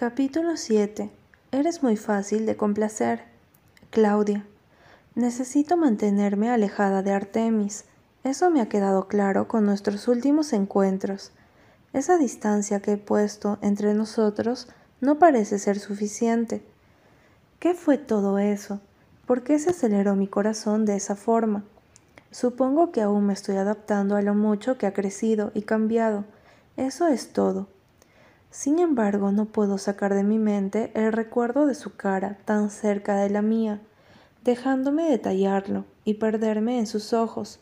Capítulo 7. Eres muy fácil de complacer. Claudia. Necesito mantenerme alejada de Artemis. Eso me ha quedado claro con nuestros últimos encuentros. Esa distancia que he puesto entre nosotros no parece ser suficiente. ¿Qué fue todo eso? ¿Por qué se aceleró mi corazón de esa forma? Supongo que aún me estoy adaptando a lo mucho que ha crecido y cambiado. Eso es todo. Sin embargo, no puedo sacar de mi mente el recuerdo de su cara tan cerca de la mía, dejándome detallarlo y perderme en sus ojos,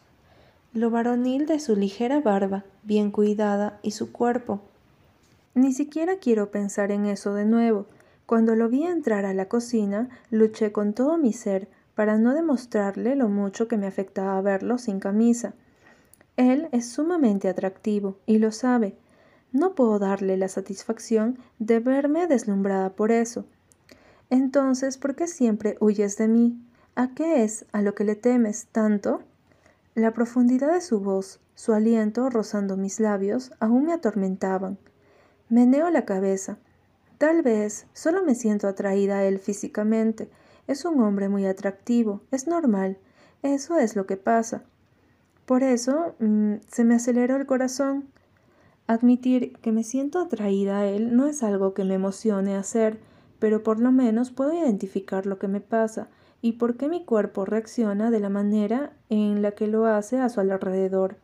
lo varonil de su ligera barba, bien cuidada, y su cuerpo. Ni siquiera quiero pensar en eso de nuevo. Cuando lo vi entrar a la cocina, luché con todo mi ser para no demostrarle lo mucho que me afectaba verlo sin camisa. Él es sumamente atractivo y lo sabe, no puedo darle la satisfacción de verme deslumbrada por eso. Entonces, ¿por qué siempre huyes de mí? ¿A qué es a lo que le temes tanto? La profundidad de su voz, su aliento rozando mis labios, aún me atormentaban. Meneo la cabeza. Tal vez solo me siento atraída a él físicamente. Es un hombre muy atractivo, es normal. Eso es lo que pasa. Por eso mm, se me aceleró el corazón. Admitir que me siento atraída a él no es algo que me emocione hacer, pero por lo menos puedo identificar lo que me pasa y por qué mi cuerpo reacciona de la manera en la que lo hace a su alrededor.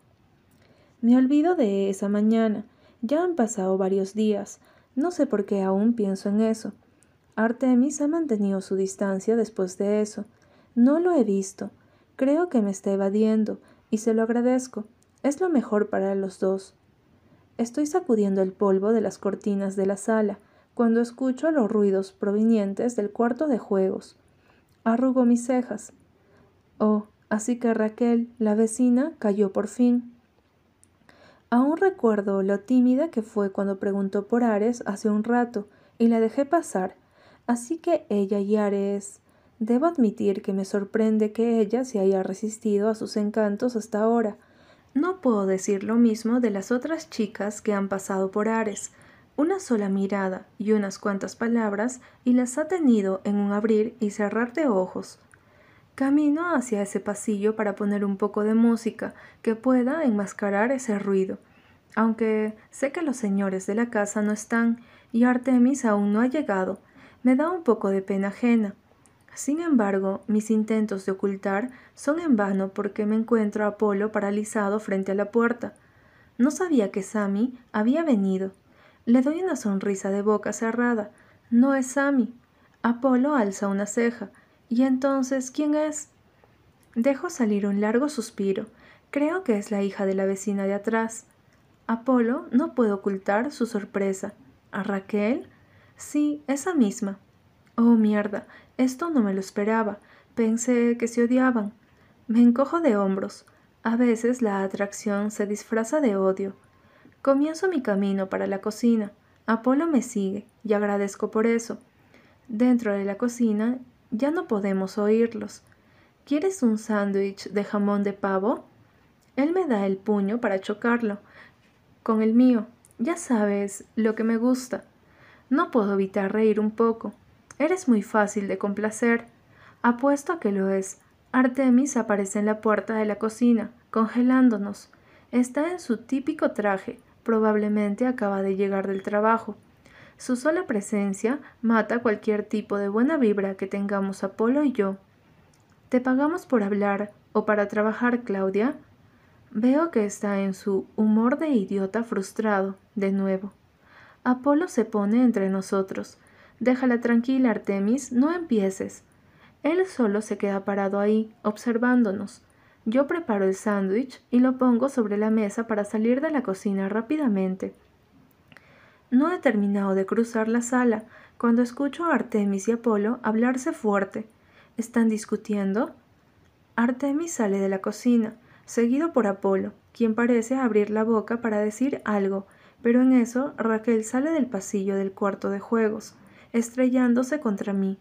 Me olvido de esa mañana. Ya han pasado varios días. No sé por qué aún pienso en eso. Artemis ha mantenido su distancia después de eso. No lo he visto. Creo que me está evadiendo, y se lo agradezco. Es lo mejor para los dos. Estoy sacudiendo el polvo de las cortinas de la sala cuando escucho los ruidos provenientes del cuarto de juegos. Arrugo mis cejas. Oh, así que Raquel, la vecina, cayó por fin. Aún recuerdo lo tímida que fue cuando preguntó por Ares hace un rato y la dejé pasar. Así que ella y Ares. Debo admitir que me sorprende que ella se haya resistido a sus encantos hasta ahora. No puedo decir lo mismo de las otras chicas que han pasado por Ares. Una sola mirada y unas cuantas palabras y las ha tenido en un abrir y cerrar de ojos. Camino hacia ese pasillo para poner un poco de música que pueda enmascarar ese ruido, aunque sé que los señores de la casa no están y Artemis aún no ha llegado. Me da un poco de pena ajena. Sin embargo, mis intentos de ocultar son en vano porque me encuentro a Apolo paralizado frente a la puerta. No sabía que Sammy había venido. Le doy una sonrisa de boca cerrada. No es Sammy. Apolo alza una ceja. ¿Y entonces quién es? Dejo salir un largo suspiro. Creo que es la hija de la vecina de atrás. Apolo no puede ocultar su sorpresa. ¿A Raquel? Sí, esa misma. Oh, mierda. Esto no me lo esperaba. Pensé que se odiaban. Me encojo de hombros. A veces la atracción se disfraza de odio. Comienzo mi camino para la cocina. Apolo me sigue y agradezco por eso. Dentro de la cocina ya no podemos oírlos. ¿Quieres un sándwich de jamón de pavo? Él me da el puño para chocarlo. Con el mío. Ya sabes lo que me gusta. No puedo evitar reír un poco. Eres muy fácil de complacer. Apuesto a que lo es. Artemis aparece en la puerta de la cocina, congelándonos. Está en su típico traje, probablemente acaba de llegar del trabajo. Su sola presencia mata cualquier tipo de buena vibra que tengamos Apolo y yo. ¿Te pagamos por hablar o para trabajar, Claudia? Veo que está en su humor de idiota frustrado, de nuevo. Apolo se pone entre nosotros, Déjala tranquila, Artemis, no empieces. Él solo se queda parado ahí, observándonos. Yo preparo el sándwich y lo pongo sobre la mesa para salir de la cocina rápidamente. No he terminado de cruzar la sala cuando escucho a Artemis y Apolo hablarse fuerte. ¿Están discutiendo? Artemis sale de la cocina, seguido por Apolo, quien parece abrir la boca para decir algo, pero en eso Raquel sale del pasillo del cuarto de juegos estrellándose contra mí.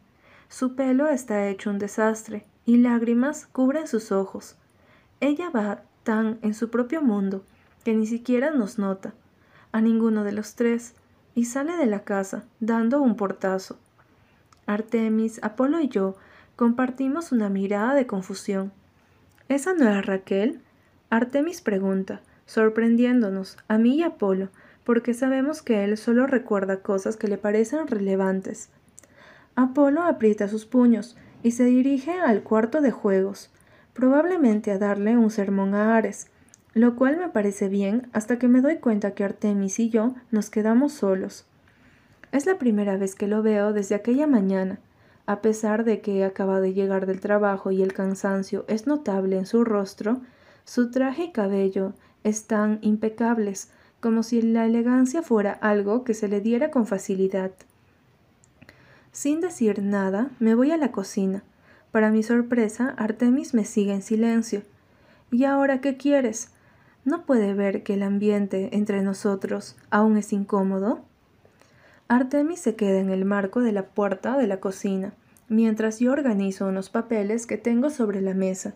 Su pelo está hecho un desastre y lágrimas cubren sus ojos. Ella va tan en su propio mundo que ni siquiera nos nota. A ninguno de los tres. y sale de la casa, dando un portazo. Artemis, Apolo y yo compartimos una mirada de confusión. ¿Esa no es Raquel? Artemis pregunta, sorprendiéndonos, a mí y Apolo, porque sabemos que él solo recuerda cosas que le parecen relevantes. Apolo aprieta sus puños y se dirige al cuarto de juegos, probablemente a darle un sermón a Ares, lo cual me parece bien hasta que me doy cuenta que Artemis y yo nos quedamos solos. Es la primera vez que lo veo desde aquella mañana. A pesar de que acaba de llegar del trabajo y el cansancio es notable en su rostro, su traje y cabello están impecables, como si la elegancia fuera algo que se le diera con facilidad. Sin decir nada, me voy a la cocina. Para mi sorpresa, Artemis me sigue en silencio. ¿Y ahora qué quieres? ¿No puede ver que el ambiente entre nosotros aún es incómodo? Artemis se queda en el marco de la puerta de la cocina, mientras yo organizo unos papeles que tengo sobre la mesa.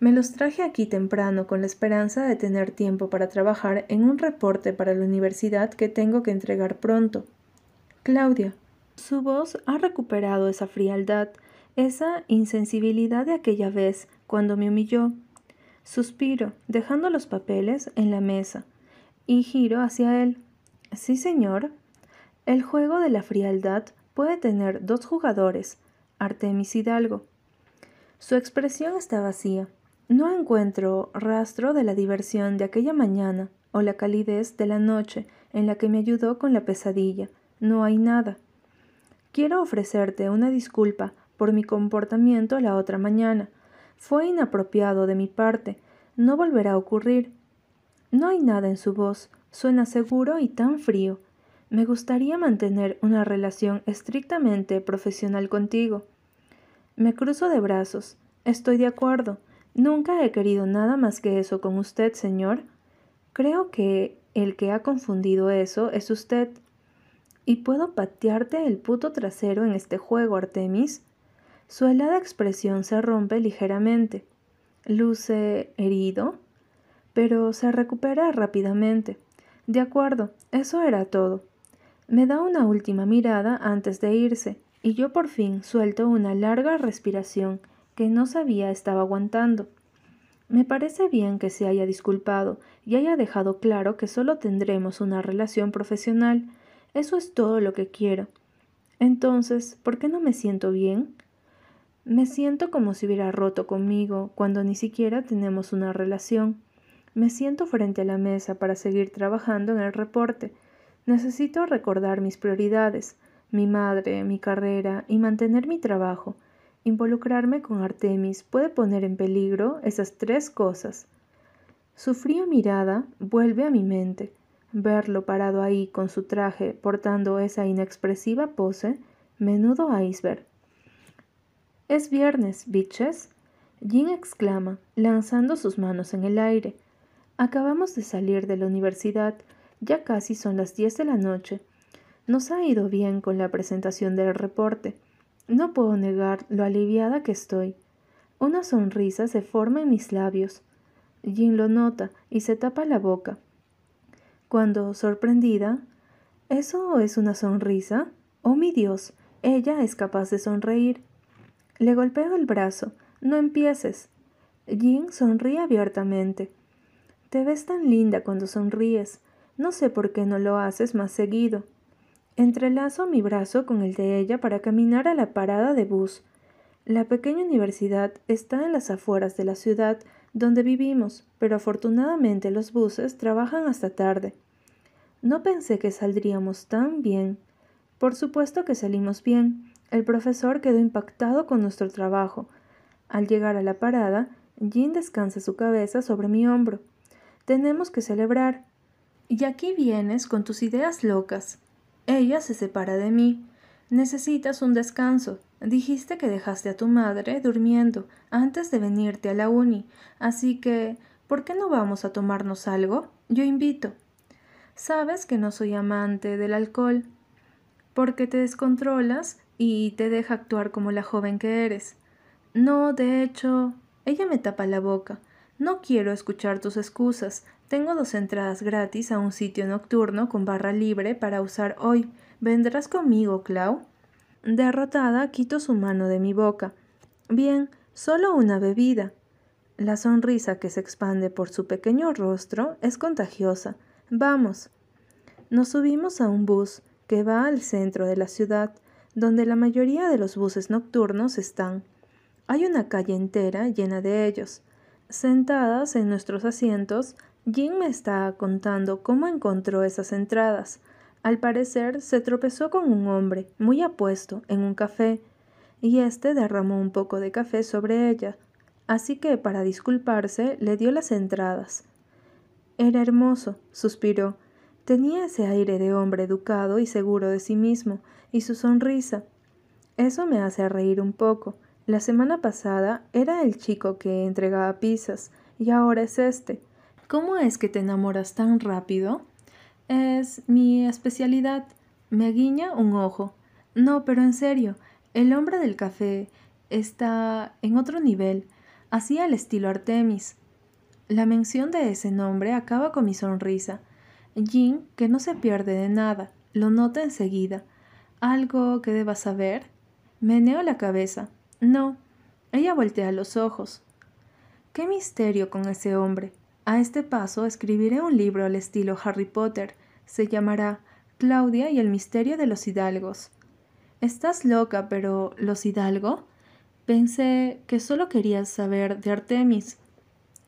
Me los traje aquí temprano con la esperanza de tener tiempo para trabajar en un reporte para la universidad que tengo que entregar pronto. Claudia. Su voz ha recuperado esa frialdad, esa insensibilidad de aquella vez cuando me humilló. Suspiro, dejando los papeles en la mesa, y giro hacia él. Sí, señor. El juego de la frialdad puede tener dos jugadores, Artemis Hidalgo. Su expresión está vacía. No encuentro rastro de la diversión de aquella mañana o la calidez de la noche en la que me ayudó con la pesadilla. No hay nada. Quiero ofrecerte una disculpa por mi comportamiento la otra mañana, fue inapropiado de mi parte. No volverá a ocurrir. No hay nada en su voz. Suena seguro y tan frío. Me gustaría mantener una relación estrictamente profesional contigo. Me cruzo de brazos. Estoy de acuerdo. Nunca he querido nada más que eso con usted, señor. Creo que el que ha confundido eso es usted. ¿Y puedo patearte el puto trasero en este juego, Artemis? Su helada expresión se rompe ligeramente. Luce herido, pero se recupera rápidamente. De acuerdo, eso era todo. Me da una última mirada antes de irse, y yo por fin suelto una larga respiración que no sabía estaba aguantando. Me parece bien que se haya disculpado y haya dejado claro que solo tendremos una relación profesional. Eso es todo lo que quiero. Entonces, ¿por qué no me siento bien? Me siento como si hubiera roto conmigo cuando ni siquiera tenemos una relación. Me siento frente a la mesa para seguir trabajando en el reporte. Necesito recordar mis prioridades, mi madre, mi carrera y mantener mi trabajo. Involucrarme con Artemis puede poner en peligro esas tres cosas. Su fría mirada vuelve a mi mente. Verlo parado ahí con su traje, portando esa inexpresiva pose, menudo iceberg. Es viernes, bitches. Jin exclama, lanzando sus manos en el aire. Acabamos de salir de la universidad, ya casi son las diez de la noche. Nos ha ido bien con la presentación del reporte. No puedo negar lo aliviada que estoy. Una sonrisa se forma en mis labios. Jin lo nota y se tapa la boca. Cuando, sorprendida, ¿eso es una sonrisa? Oh mi Dios, ella es capaz de sonreír. Le golpeo el brazo. No empieces. Jin sonríe abiertamente. Te ves tan linda cuando sonríes. No sé por qué no lo haces más seguido. Entrelazo mi brazo con el de ella para caminar a la parada de bus. La pequeña universidad está en las afueras de la ciudad donde vivimos, pero afortunadamente los buses trabajan hasta tarde. No pensé que saldríamos tan bien. Por supuesto que salimos bien. El profesor quedó impactado con nuestro trabajo. Al llegar a la parada, Jean descansa su cabeza sobre mi hombro. Tenemos que celebrar. Y aquí vienes con tus ideas locas. Ella se separa de mí. Necesitas un descanso. Dijiste que dejaste a tu madre durmiendo antes de venirte a la uni, así que ¿por qué no vamos a tomarnos algo? Yo invito. Sabes que no soy amante del alcohol. Porque te descontrolas y te deja actuar como la joven que eres. No, de hecho, ella me tapa la boca. No quiero escuchar tus excusas. Tengo dos entradas gratis a un sitio nocturno con barra libre para usar hoy. ¿Vendrás conmigo, Clau? Derrotada, quito su mano de mi boca. Bien, solo una bebida. La sonrisa que se expande por su pequeño rostro es contagiosa. Vamos. Nos subimos a un bus que va al centro de la ciudad, donde la mayoría de los buses nocturnos están. Hay una calle entera llena de ellos. Sentadas en nuestros asientos, Jim me está contando cómo encontró esas entradas. Al parecer se tropezó con un hombre muy apuesto en un café, y éste derramó un poco de café sobre ella, así que para disculparse le dio las entradas. Era hermoso, suspiró. Tenía ese aire de hombre educado y seguro de sí mismo, y su sonrisa. Eso me hace reír un poco. La semana pasada era el chico que entregaba pizzas, y ahora es este. ¿Cómo es que te enamoras tan rápido? Es mi especialidad. Me guiña un ojo. No, pero en serio, el hombre del café está en otro nivel, así al estilo Artemis. La mención de ese nombre acaba con mi sonrisa. Jean, que no se pierde de nada, lo nota enseguida. ¿Algo que deba saber? Meneo la cabeza. No. Ella voltea los ojos. ¿Qué misterio con ese hombre? A este paso escribiré un libro al estilo Harry Potter. Se llamará Claudia y el misterio de los hidalgos. Estás loca, pero ¿los hidalgo? Pensé que solo querías saber de Artemis.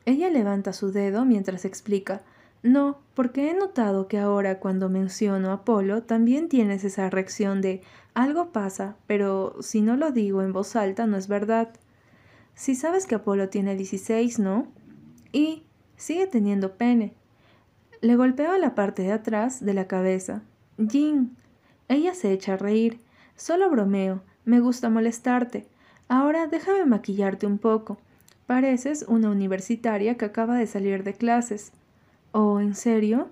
Ella levanta su dedo mientras explica. No, porque he notado que ahora cuando menciono a Apolo también tienes esa reacción de algo pasa, pero si no lo digo en voz alta no es verdad. Si sabes que Apolo tiene 16, ¿no? Y Sigue teniendo pene. Le golpeo la parte de atrás de la cabeza. Jean. Ella se echa a reír. Solo bromeo. Me gusta molestarte. Ahora déjame maquillarte un poco. Pareces una universitaria que acaba de salir de clases. ¿Oh, en serio?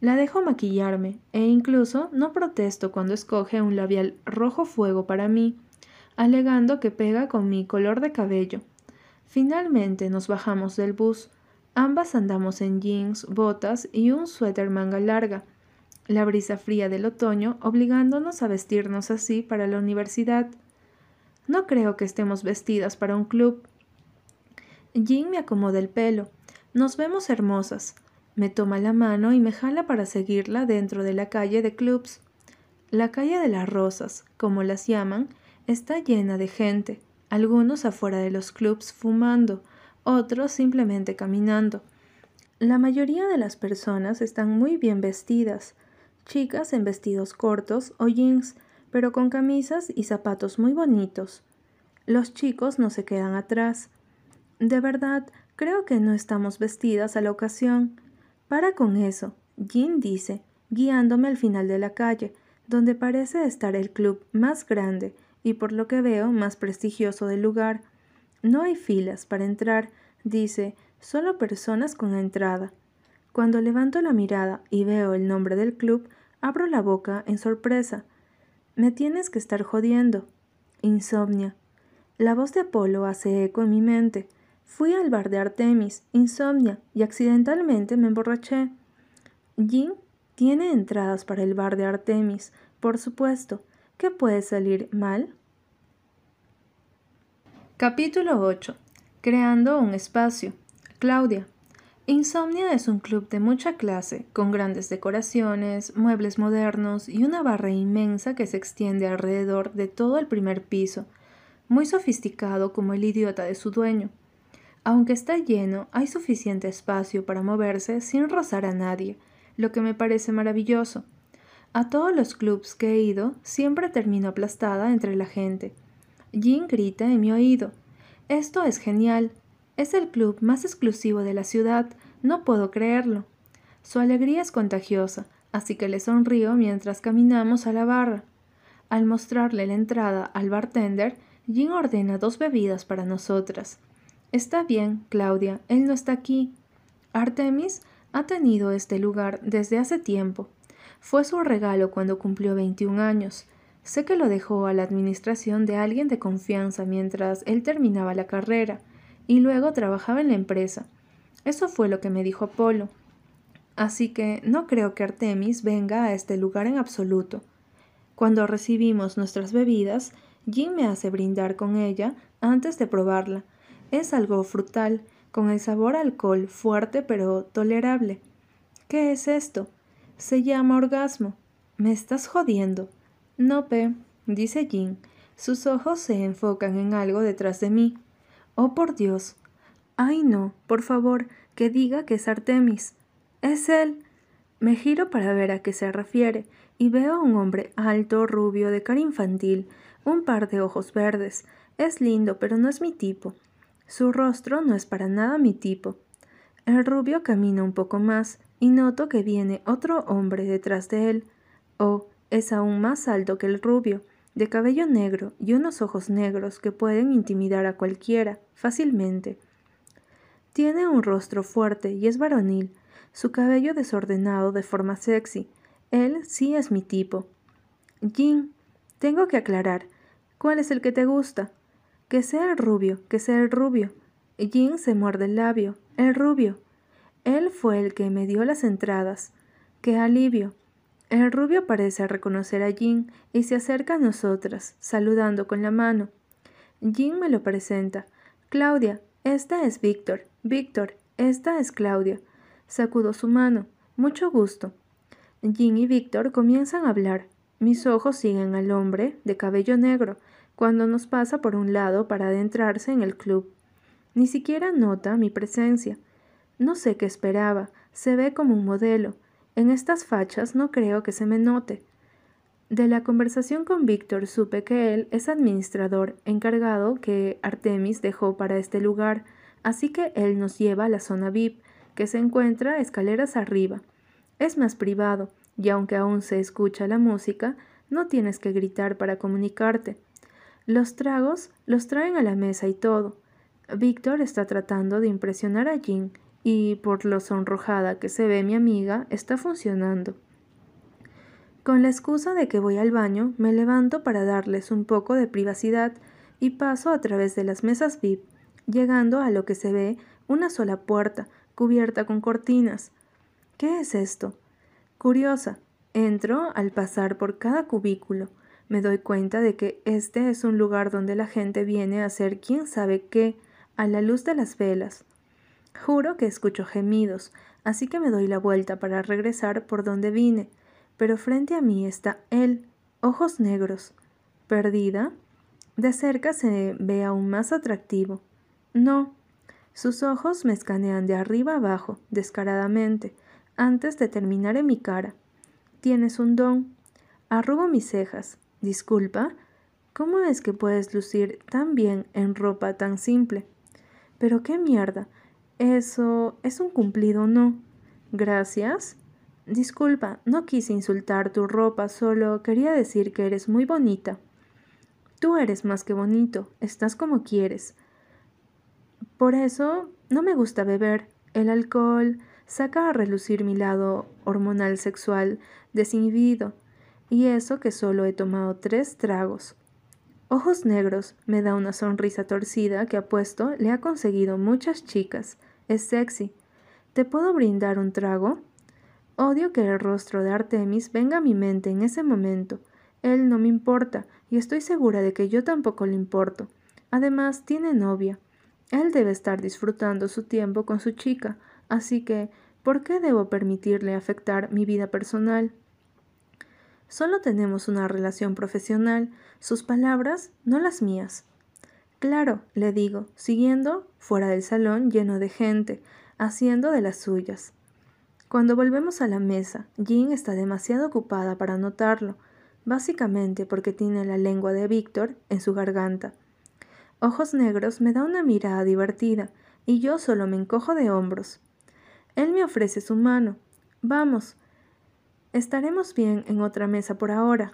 La dejo maquillarme, e incluso no protesto cuando escoge un labial rojo fuego para mí, alegando que pega con mi color de cabello. Finalmente nos bajamos del bus. Ambas andamos en jeans, botas y un suéter manga larga. La brisa fría del otoño obligándonos a vestirnos así para la universidad. No creo que estemos vestidas para un club. Jean me acomoda el pelo. Nos vemos hermosas. Me toma la mano y me jala para seguirla dentro de la calle de clubs. La calle de las rosas, como las llaman, está llena de gente, algunos afuera de los clubs fumando, otros simplemente caminando. La mayoría de las personas están muy bien vestidas, chicas en vestidos cortos o jeans, pero con camisas y zapatos muy bonitos. Los chicos no se quedan atrás. De verdad, creo que no estamos vestidas a la ocasión. Para con eso, Jean dice, guiándome al final de la calle, donde parece estar el club más grande y por lo que veo más prestigioso del lugar. No hay filas para entrar, dice, solo personas con entrada. Cuando levanto la mirada y veo el nombre del club, abro la boca en sorpresa. Me tienes que estar jodiendo. Insomnia. La voz de Apolo hace eco en mi mente. Fui al bar de Artemis, insomnia, y accidentalmente me emborraché. Jim tiene entradas para el bar de Artemis, por supuesto. ¿Qué puede salir mal? Capítulo 8. Creando un espacio. Claudia. Insomnia es un club de mucha clase, con grandes decoraciones, muebles modernos y una barra inmensa que se extiende alrededor de todo el primer piso, muy sofisticado como el idiota de su dueño. Aunque está lleno, hay suficiente espacio para moverse sin rozar a nadie, lo que me parece maravilloso. A todos los clubs que he ido, siempre termino aplastada entre la gente. Jean grita en mi oído. Esto es genial. Es el club más exclusivo de la ciudad. No puedo creerlo. Su alegría es contagiosa, así que le sonrío mientras caminamos a la barra. Al mostrarle la entrada al bartender, Jean ordena dos bebidas para nosotras. Está bien, Claudia, él no está aquí. Artemis ha tenido este lugar desde hace tiempo. Fue su regalo cuando cumplió 21 años. Sé que lo dejó a la administración de alguien de confianza mientras él terminaba la carrera y luego trabajaba en la empresa. Eso fue lo que me dijo Apolo. Así que no creo que Artemis venga a este lugar en absoluto. Cuando recibimos nuestras bebidas, Jim me hace brindar con ella antes de probarla. Es algo frutal, con el sabor alcohol fuerte pero tolerable. ¿Qué es esto? Se llama orgasmo. ¿Me estás jodiendo? No, Pe, dice Jim. Sus ojos se enfocan en algo detrás de mí. Oh, por Dios. Ay, no, por favor, que diga que es Artemis. Es él. Me giro para ver a qué se refiere y veo a un hombre alto, rubio, de cara infantil, un par de ojos verdes. Es lindo, pero no es mi tipo. Su rostro no es para nada mi tipo. El rubio camina un poco más y noto que viene otro hombre detrás de él. Oh, es aún más alto que el rubio, de cabello negro y unos ojos negros que pueden intimidar a cualquiera fácilmente. Tiene un rostro fuerte y es varonil, su cabello desordenado de forma sexy. Él sí es mi tipo. Jin, tengo que aclarar. ¿Cuál es el que te gusta? Que sea el rubio, que sea el rubio. Jin se muerde el labio. El rubio. Él fue el que me dio las entradas. ¡Qué alivio! El rubio parece reconocer a Jin y se acerca a nosotras, saludando con la mano. Jin me lo presenta. Claudia, esta es Víctor. Víctor, esta es Claudia. Sacudo su mano. Mucho gusto. Jin y Víctor comienzan a hablar. Mis ojos siguen al hombre, de cabello negro, cuando nos pasa por un lado para adentrarse en el club. Ni siquiera nota mi presencia. No sé qué esperaba. Se ve como un modelo. En estas fachas no creo que se me note. De la conversación con Víctor supe que él es administrador encargado que Artemis dejó para este lugar, así que él nos lleva a la zona VIP, que se encuentra escaleras arriba. Es más privado, y aunque aún se escucha la música, no tienes que gritar para comunicarte. Los tragos los traen a la mesa y todo. Víctor está tratando de impresionar a Jean, y por lo sonrojada que se ve mi amiga, está funcionando. Con la excusa de que voy al baño, me levanto para darles un poco de privacidad y paso a través de las mesas VIP, llegando a lo que se ve una sola puerta, cubierta con cortinas. ¿Qué es esto? Curiosa. Entro al pasar por cada cubículo. Me doy cuenta de que este es un lugar donde la gente viene a hacer quién sabe qué, a la luz de las velas. Juro que escucho gemidos, así que me doy la vuelta para regresar por donde vine, pero frente a mí está él, ojos negros. ¿Perdida? De cerca se ve aún más atractivo. No, sus ojos me escanean de arriba abajo, descaradamente, antes de terminar en mi cara. Tienes un don. Arrugo mis cejas. Disculpa. ¿Cómo es que puedes lucir tan bien en ropa tan simple? Pero qué mierda. Eso es un cumplido, ¿no? Gracias. Disculpa, no quise insultar tu ropa, solo quería decir que eres muy bonita. Tú eres más que bonito, estás como quieres. Por eso no me gusta beber. El alcohol saca a relucir mi lado hormonal sexual desinhibido, y eso que solo he tomado tres tragos. Ojos negros me da una sonrisa torcida que apuesto le ha conseguido muchas chicas. Es sexy. ¿Te puedo brindar un trago? Odio que el rostro de Artemis venga a mi mente en ese momento. Él no me importa, y estoy segura de que yo tampoco le importo. Además, tiene novia. Él debe estar disfrutando su tiempo con su chica, así que, ¿por qué debo permitirle afectar mi vida personal? Solo tenemos una relación profesional, sus palabras, no las mías. Claro, le digo, siguiendo fuera del salón lleno de gente, haciendo de las suyas. Cuando volvemos a la mesa, Jean está demasiado ocupada para notarlo, básicamente porque tiene la lengua de Víctor en su garganta. Ojos Negros me da una mirada divertida y yo solo me encojo de hombros. Él me ofrece su mano. Vamos. Estaremos bien en otra mesa por ahora.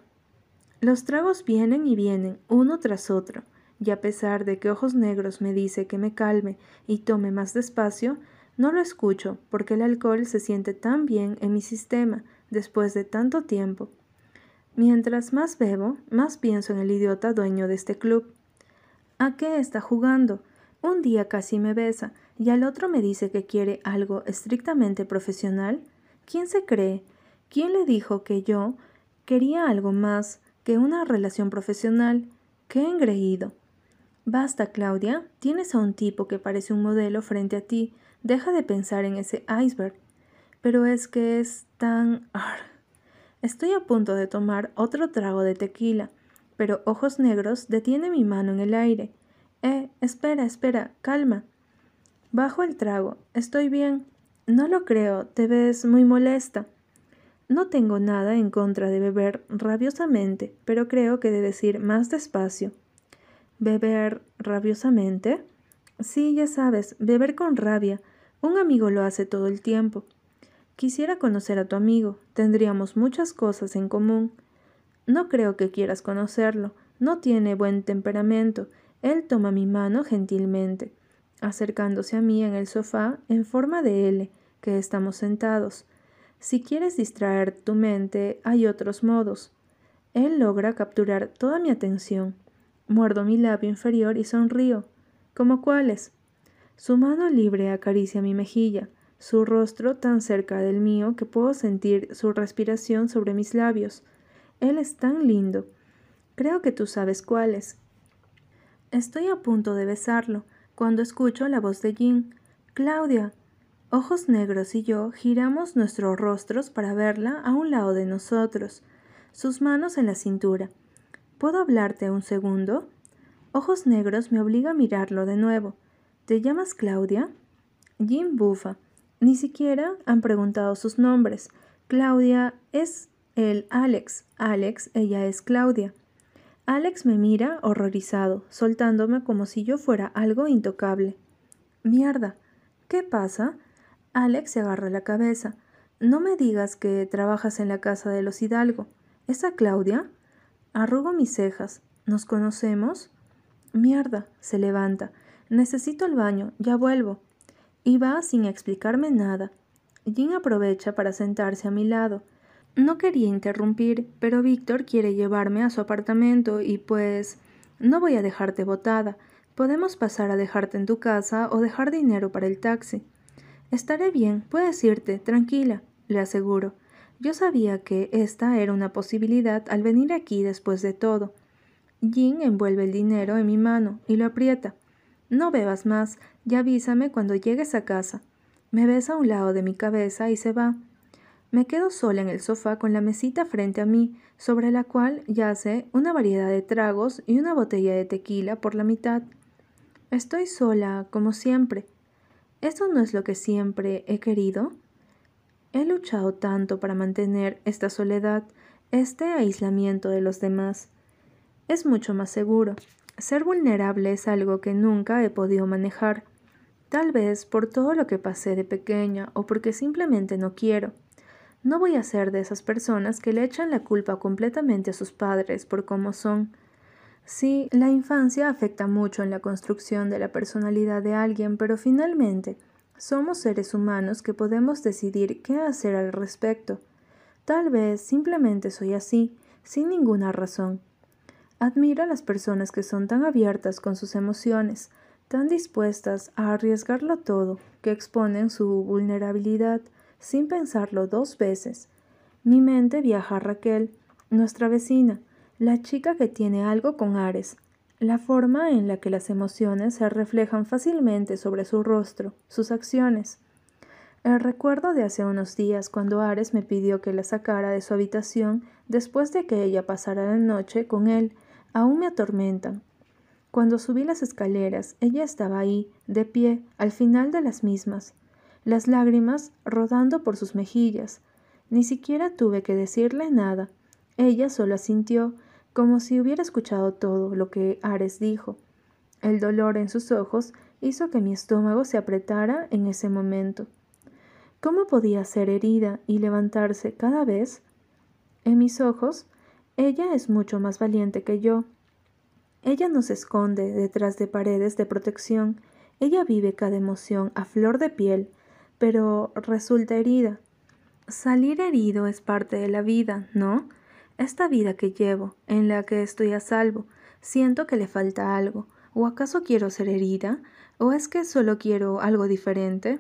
Los tragos vienen y vienen, uno tras otro, y a pesar de que Ojos Negros me dice que me calme y tome más despacio, no lo escucho porque el alcohol se siente tan bien en mi sistema después de tanto tiempo. Mientras más bebo, más pienso en el idiota dueño de este club. ¿A qué está jugando? Un día casi me besa y al otro me dice que quiere algo estrictamente profesional. ¿Quién se cree? ¿Quién le dijo que yo quería algo más que una relación profesional? ¡Qué engreído! Basta, Claudia. Tienes a un tipo que parece un modelo frente a ti. Deja de pensar en ese iceberg. Pero es que es tan... Estoy a punto de tomar otro trago de tequila, pero Ojos Negros detiene mi mano en el aire. Eh, espera, espera, calma. Bajo el trago. Estoy bien. No lo creo. Te ves muy molesta. No tengo nada en contra de beber rabiosamente, pero creo que debes ir más despacio. ¿Beber rabiosamente? Sí, ya sabes, beber con rabia. Un amigo lo hace todo el tiempo. Quisiera conocer a tu amigo. Tendríamos muchas cosas en común. No creo que quieras conocerlo. No tiene buen temperamento. Él toma mi mano gentilmente, acercándose a mí en el sofá en forma de L, que estamos sentados. Si quieres distraer tu mente, hay otros modos. Él logra capturar toda mi atención. Muerdo mi labio inferior y sonrío. ¿Como cuáles? Su mano libre acaricia mi mejilla su rostro tan cerca del mío que puedo sentir su respiración sobre mis labios. Él es tan lindo. Creo que tú sabes cuál es. Estoy a punto de besarlo cuando escucho la voz de Jean. Claudia. Ojos negros y yo giramos nuestros rostros para verla a un lado de nosotros, sus manos en la cintura. ¿Puedo hablarte un segundo? Ojos negros me obliga a mirarlo de nuevo. ¿Te llamas Claudia? Jean bufa. Ni siquiera han preguntado sus nombres. Claudia es el Alex. Alex, ella es Claudia. Alex me mira horrorizado, soltándome como si yo fuera algo intocable. Mierda. ¿Qué pasa? Alex se agarra la cabeza. No me digas que trabajas en la casa de los Hidalgo. ¿Esa Claudia? Arrugo mis cejas. ¿Nos conocemos? Mierda. se levanta. Necesito el baño. Ya vuelvo y va sin explicarme nada. Jean aprovecha para sentarse a mi lado. No quería interrumpir, pero Víctor quiere llevarme a su apartamento y pues no voy a dejarte botada. Podemos pasar a dejarte en tu casa o dejar dinero para el taxi. Estaré bien, puedes irte, tranquila, le aseguro. Yo sabía que esta era una posibilidad al venir aquí después de todo. Jean envuelve el dinero en mi mano y lo aprieta. No bebas más, ya avísame cuando llegues a casa. Me besa a un lado de mi cabeza y se va. Me quedo sola en el sofá con la mesita frente a mí, sobre la cual yace una variedad de tragos y una botella de tequila por la mitad. Estoy sola, como siempre. ¿Eso no es lo que siempre he querido? He luchado tanto para mantener esta soledad, este aislamiento de los demás. Es mucho más seguro. Ser vulnerable es algo que nunca he podido manejar. Tal vez por todo lo que pasé de pequeña o porque simplemente no quiero. No voy a ser de esas personas que le echan la culpa completamente a sus padres por cómo son. Sí, la infancia afecta mucho en la construcción de la personalidad de alguien, pero finalmente somos seres humanos que podemos decidir qué hacer al respecto. Tal vez simplemente soy así, sin ninguna razón. Admiro a las personas que son tan abiertas con sus emociones, tan dispuestas a arriesgarlo todo, que exponen su vulnerabilidad sin pensarlo dos veces. Mi mente viaja a Raquel, nuestra vecina, la chica que tiene algo con Ares, la forma en la que las emociones se reflejan fácilmente sobre su rostro, sus acciones. El recuerdo de hace unos días cuando Ares me pidió que la sacara de su habitación después de que ella pasara la noche con él aún me atormentan. Cuando subí las escaleras, ella estaba ahí, de pie, al final de las mismas, las lágrimas rodando por sus mejillas. Ni siquiera tuve que decirle nada. Ella solo asintió, como si hubiera escuchado todo lo que Ares dijo. El dolor en sus ojos hizo que mi estómago se apretara en ese momento. ¿Cómo podía ser herida y levantarse cada vez? En mis ojos, ella es mucho más valiente que yo. Ella no se esconde detrás de paredes de protección, ella vive cada emoción a flor de piel, pero resulta herida. Salir herido es parte de la vida, ¿no? Esta vida que llevo, en la que estoy a salvo, siento que le falta algo, o acaso quiero ser herida, ¿O es que solo quiero algo diferente?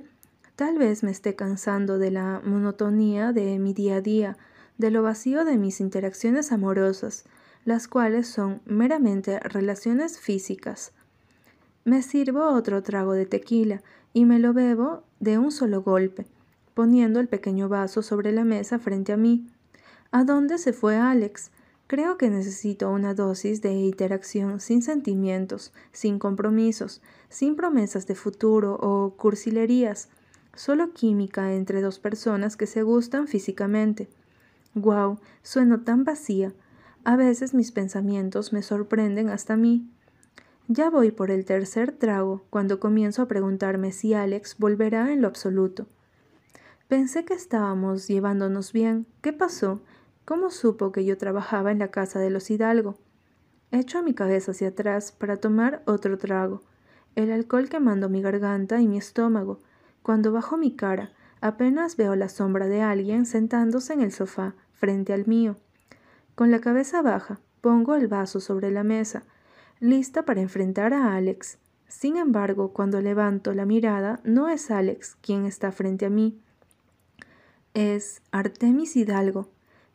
Tal vez me esté cansando de la monotonía de mi día a día, de lo vacío de mis interacciones amorosas, las cuales son meramente relaciones físicas. Me sirvo otro trago de tequila y me lo bebo de un solo golpe, poniendo el pequeño vaso sobre la mesa frente a mí. ¿A dónde se fue Alex? Creo que necesito una dosis de interacción sin sentimientos, sin compromisos, sin promesas de futuro o cursilerías, solo química entre dos personas que se gustan físicamente. Guau, sueno tan vacía. A veces mis pensamientos me sorprenden hasta mí. Ya voy por el tercer trago cuando comienzo a preguntarme si Alex volverá en lo absoluto. Pensé que estábamos llevándonos bien. ¿Qué pasó? ¿Cómo supo que yo trabajaba en la casa de los Hidalgo? Echo mi cabeza hacia atrás para tomar otro trago, el alcohol quemando mi garganta y mi estómago. Cuando bajo mi cara, apenas veo la sombra de alguien sentándose en el sofá, frente al mío. Con la cabeza baja, pongo el vaso sobre la mesa, lista para enfrentar a Alex. Sin embargo, cuando levanto la mirada, no es Alex quien está frente a mí. Es Artemis Hidalgo,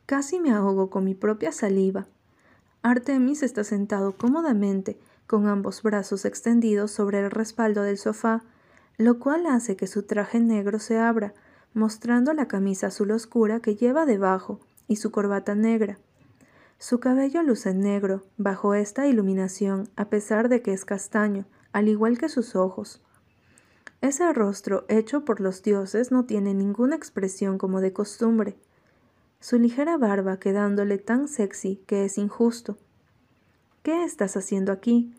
Casi me ahogo con mi propia saliva. Artemis está sentado cómodamente, con ambos brazos extendidos sobre el respaldo del sofá, lo cual hace que su traje negro se abra, mostrando la camisa azul oscura que lleva debajo y su corbata negra. Su cabello luce negro bajo esta iluminación, a pesar de que es castaño, al igual que sus ojos. Ese rostro hecho por los dioses no tiene ninguna expresión como de costumbre su ligera barba quedándole tan sexy que es injusto. ¿Qué estás haciendo aquí?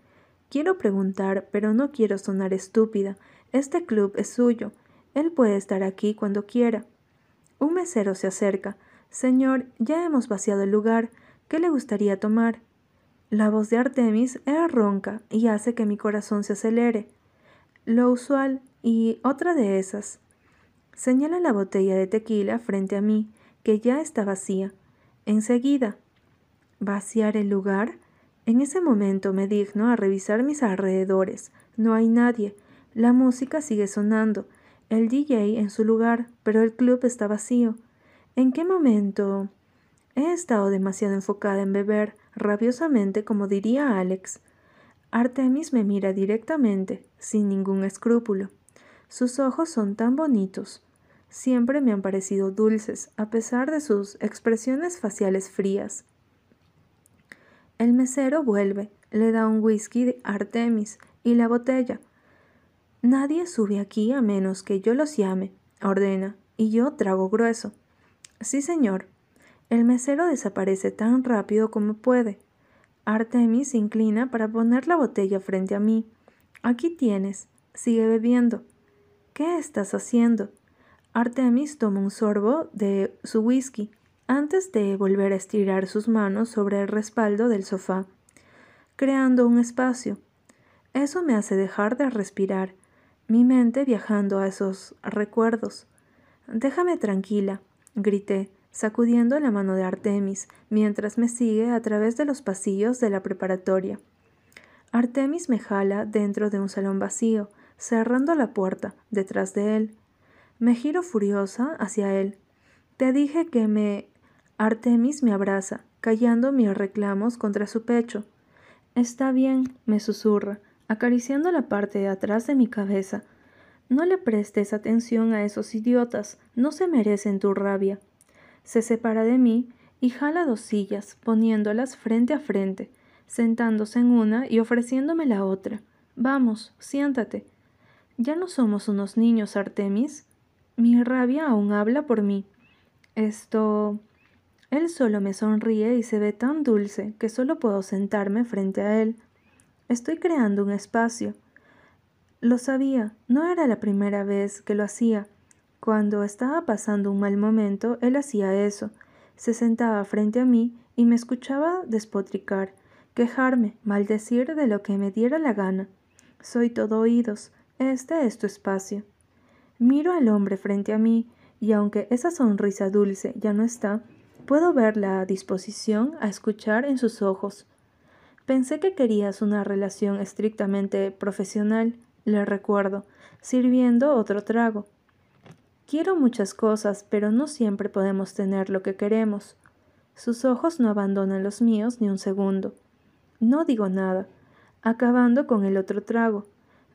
Quiero preguntar, pero no quiero sonar estúpida. Este club es suyo. Él puede estar aquí cuando quiera. Un mesero se acerca. Señor, ya hemos vaciado el lugar. ¿Qué le gustaría tomar? La voz de Artemis es ronca y hace que mi corazón se acelere. Lo usual y otra de esas. Señala la botella de tequila frente a mí que ya está vacía. Enseguida, ¿vaciar el lugar? En ese momento me digno a revisar mis alrededores. No hay nadie. La música sigue sonando. El DJ en su lugar, pero el club está vacío. ¿En qué momento? He estado demasiado enfocada en beber, rabiosamente como diría Alex. Artemis me mira directamente, sin ningún escrúpulo. Sus ojos son tan bonitos siempre me han parecido dulces, a pesar de sus expresiones faciales frías. El mesero vuelve, le da un whisky de Artemis y la botella. Nadie sube aquí a menos que yo los llame, ordena, y yo trago grueso. Sí, señor. El mesero desaparece tan rápido como puede. Artemis se inclina para poner la botella frente a mí. Aquí tienes. Sigue bebiendo. ¿Qué estás haciendo? Artemis toma un sorbo de su whisky antes de volver a estirar sus manos sobre el respaldo del sofá, creando un espacio. Eso me hace dejar de respirar, mi mente viajando a esos recuerdos. Déjame tranquila, grité, sacudiendo la mano de Artemis mientras me sigue a través de los pasillos de la preparatoria. Artemis me jala dentro de un salón vacío, cerrando la puerta detrás de él. Me giro furiosa hacia él. Te dije que me... Artemis me abraza, callando mis reclamos contra su pecho. Está bien, me susurra, acariciando la parte de atrás de mi cabeza. No le prestes atención a esos idiotas, no se merecen tu rabia. Se separa de mí y jala dos sillas, poniéndolas frente a frente, sentándose en una y ofreciéndome la otra. Vamos, siéntate. Ya no somos unos niños, Artemis. Mi rabia aún habla por mí. Esto... Él solo me sonríe y se ve tan dulce que solo puedo sentarme frente a él. Estoy creando un espacio. Lo sabía, no era la primera vez que lo hacía. Cuando estaba pasando un mal momento, él hacía eso. Se sentaba frente a mí y me escuchaba despotricar, quejarme, maldecir de lo que me diera la gana. Soy todo oídos. Este es tu espacio. Miro al hombre frente a mí y aunque esa sonrisa dulce ya no está, puedo ver la disposición a escuchar en sus ojos. Pensé que querías una relación estrictamente profesional, le recuerdo, sirviendo otro trago. Quiero muchas cosas, pero no siempre podemos tener lo que queremos. Sus ojos no abandonan los míos ni un segundo. No digo nada, acabando con el otro trago.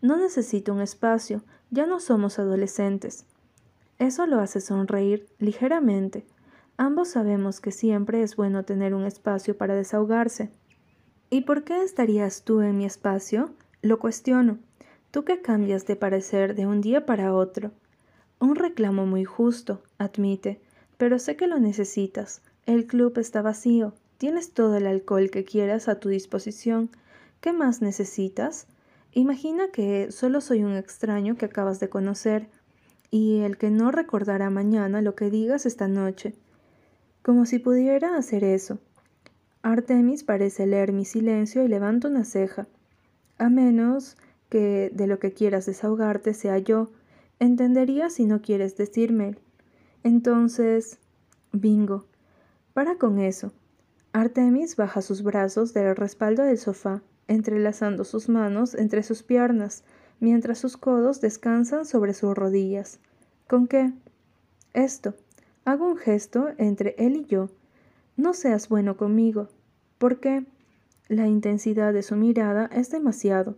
No necesito un espacio, ya no somos adolescentes. Eso lo hace sonreír ligeramente. Ambos sabemos que siempre es bueno tener un espacio para desahogarse. ¿Y por qué estarías tú en mi espacio? Lo cuestiono. Tú que cambias de parecer de un día para otro. Un reclamo muy justo, admite, pero sé que lo necesitas. El club está vacío. Tienes todo el alcohol que quieras a tu disposición. ¿Qué más necesitas? Imagina que solo soy un extraño que acabas de conocer y el que no recordará mañana lo que digas esta noche. Como si pudiera hacer eso. Artemis parece leer mi silencio y levanta una ceja. A menos que de lo que quieras desahogarte sea yo, Entendería si no quieres decirme. Entonces, bingo. Para con eso. Artemis baja sus brazos del respaldo del sofá, entrelazando sus manos entre sus piernas, mientras sus codos descansan sobre sus rodillas. ¿Con qué? Esto. Hago un gesto entre él y yo. No seas bueno conmigo. ¿Por qué? La intensidad de su mirada es demasiado.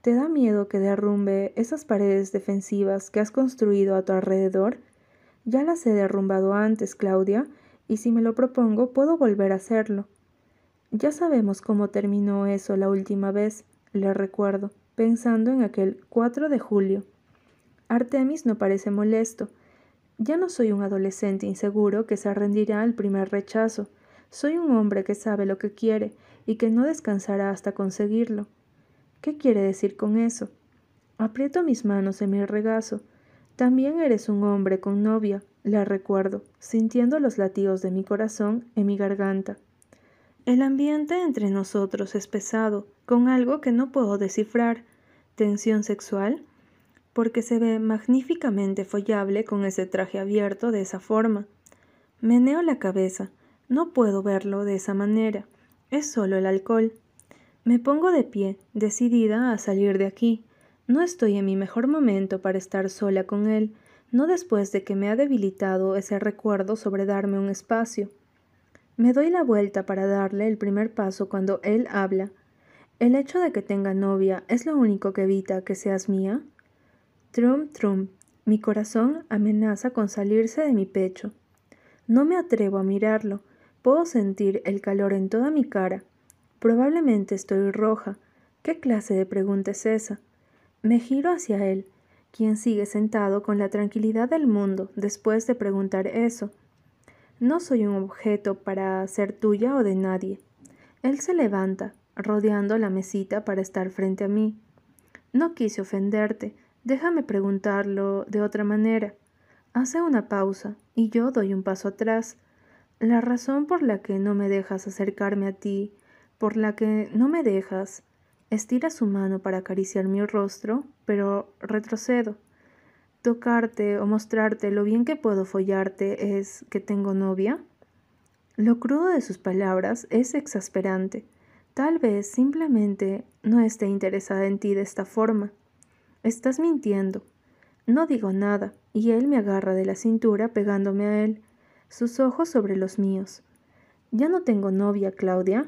¿Te da miedo que derrumbe esas paredes defensivas que has construido a tu alrededor? Ya las he derrumbado antes, Claudia, y si me lo propongo puedo volver a hacerlo. Ya sabemos cómo terminó eso la última vez, le recuerdo, pensando en aquel 4 de julio. Artemis no parece molesto. Ya no soy un adolescente inseguro que se rendirá al primer rechazo. Soy un hombre que sabe lo que quiere y que no descansará hasta conseguirlo. ¿Qué quiere decir con eso? Aprieto mis manos en mi regazo. También eres un hombre con novia, la recuerdo, sintiendo los latidos de mi corazón en mi garganta. El ambiente entre nosotros es pesado, con algo que no puedo descifrar. ¿Tensión sexual? Porque se ve magníficamente follable con ese traje abierto de esa forma. Meneo la cabeza. No puedo verlo de esa manera. Es solo el alcohol. Me pongo de pie, decidida a salir de aquí. No estoy en mi mejor momento para estar sola con él, no después de que me ha debilitado ese recuerdo sobre darme un espacio. Me doy la vuelta para darle el primer paso cuando él habla. ¿El hecho de que tenga novia es lo único que evita que seas mía? Trum, trum, mi corazón amenaza con salirse de mi pecho. No me atrevo a mirarlo, puedo sentir el calor en toda mi cara. Probablemente estoy roja. ¿Qué clase de pregunta es esa? Me giro hacia él, quien sigue sentado con la tranquilidad del mundo después de preguntar eso. No soy un objeto para ser tuya o de nadie. Él se levanta, rodeando la mesita para estar frente a mí. No quise ofenderte, déjame preguntarlo de otra manera. Hace una pausa y yo doy un paso atrás. La razón por la que no me dejas acercarme a ti por la que no me dejas. Estira su mano para acariciar mi rostro, pero retrocedo. Tocarte o mostrarte lo bien que puedo follarte es que tengo novia. Lo crudo de sus palabras es exasperante. Tal vez simplemente no esté interesada en ti de esta forma. Estás mintiendo. No digo nada, y él me agarra de la cintura pegándome a él, sus ojos sobre los míos. Ya no tengo novia, Claudia.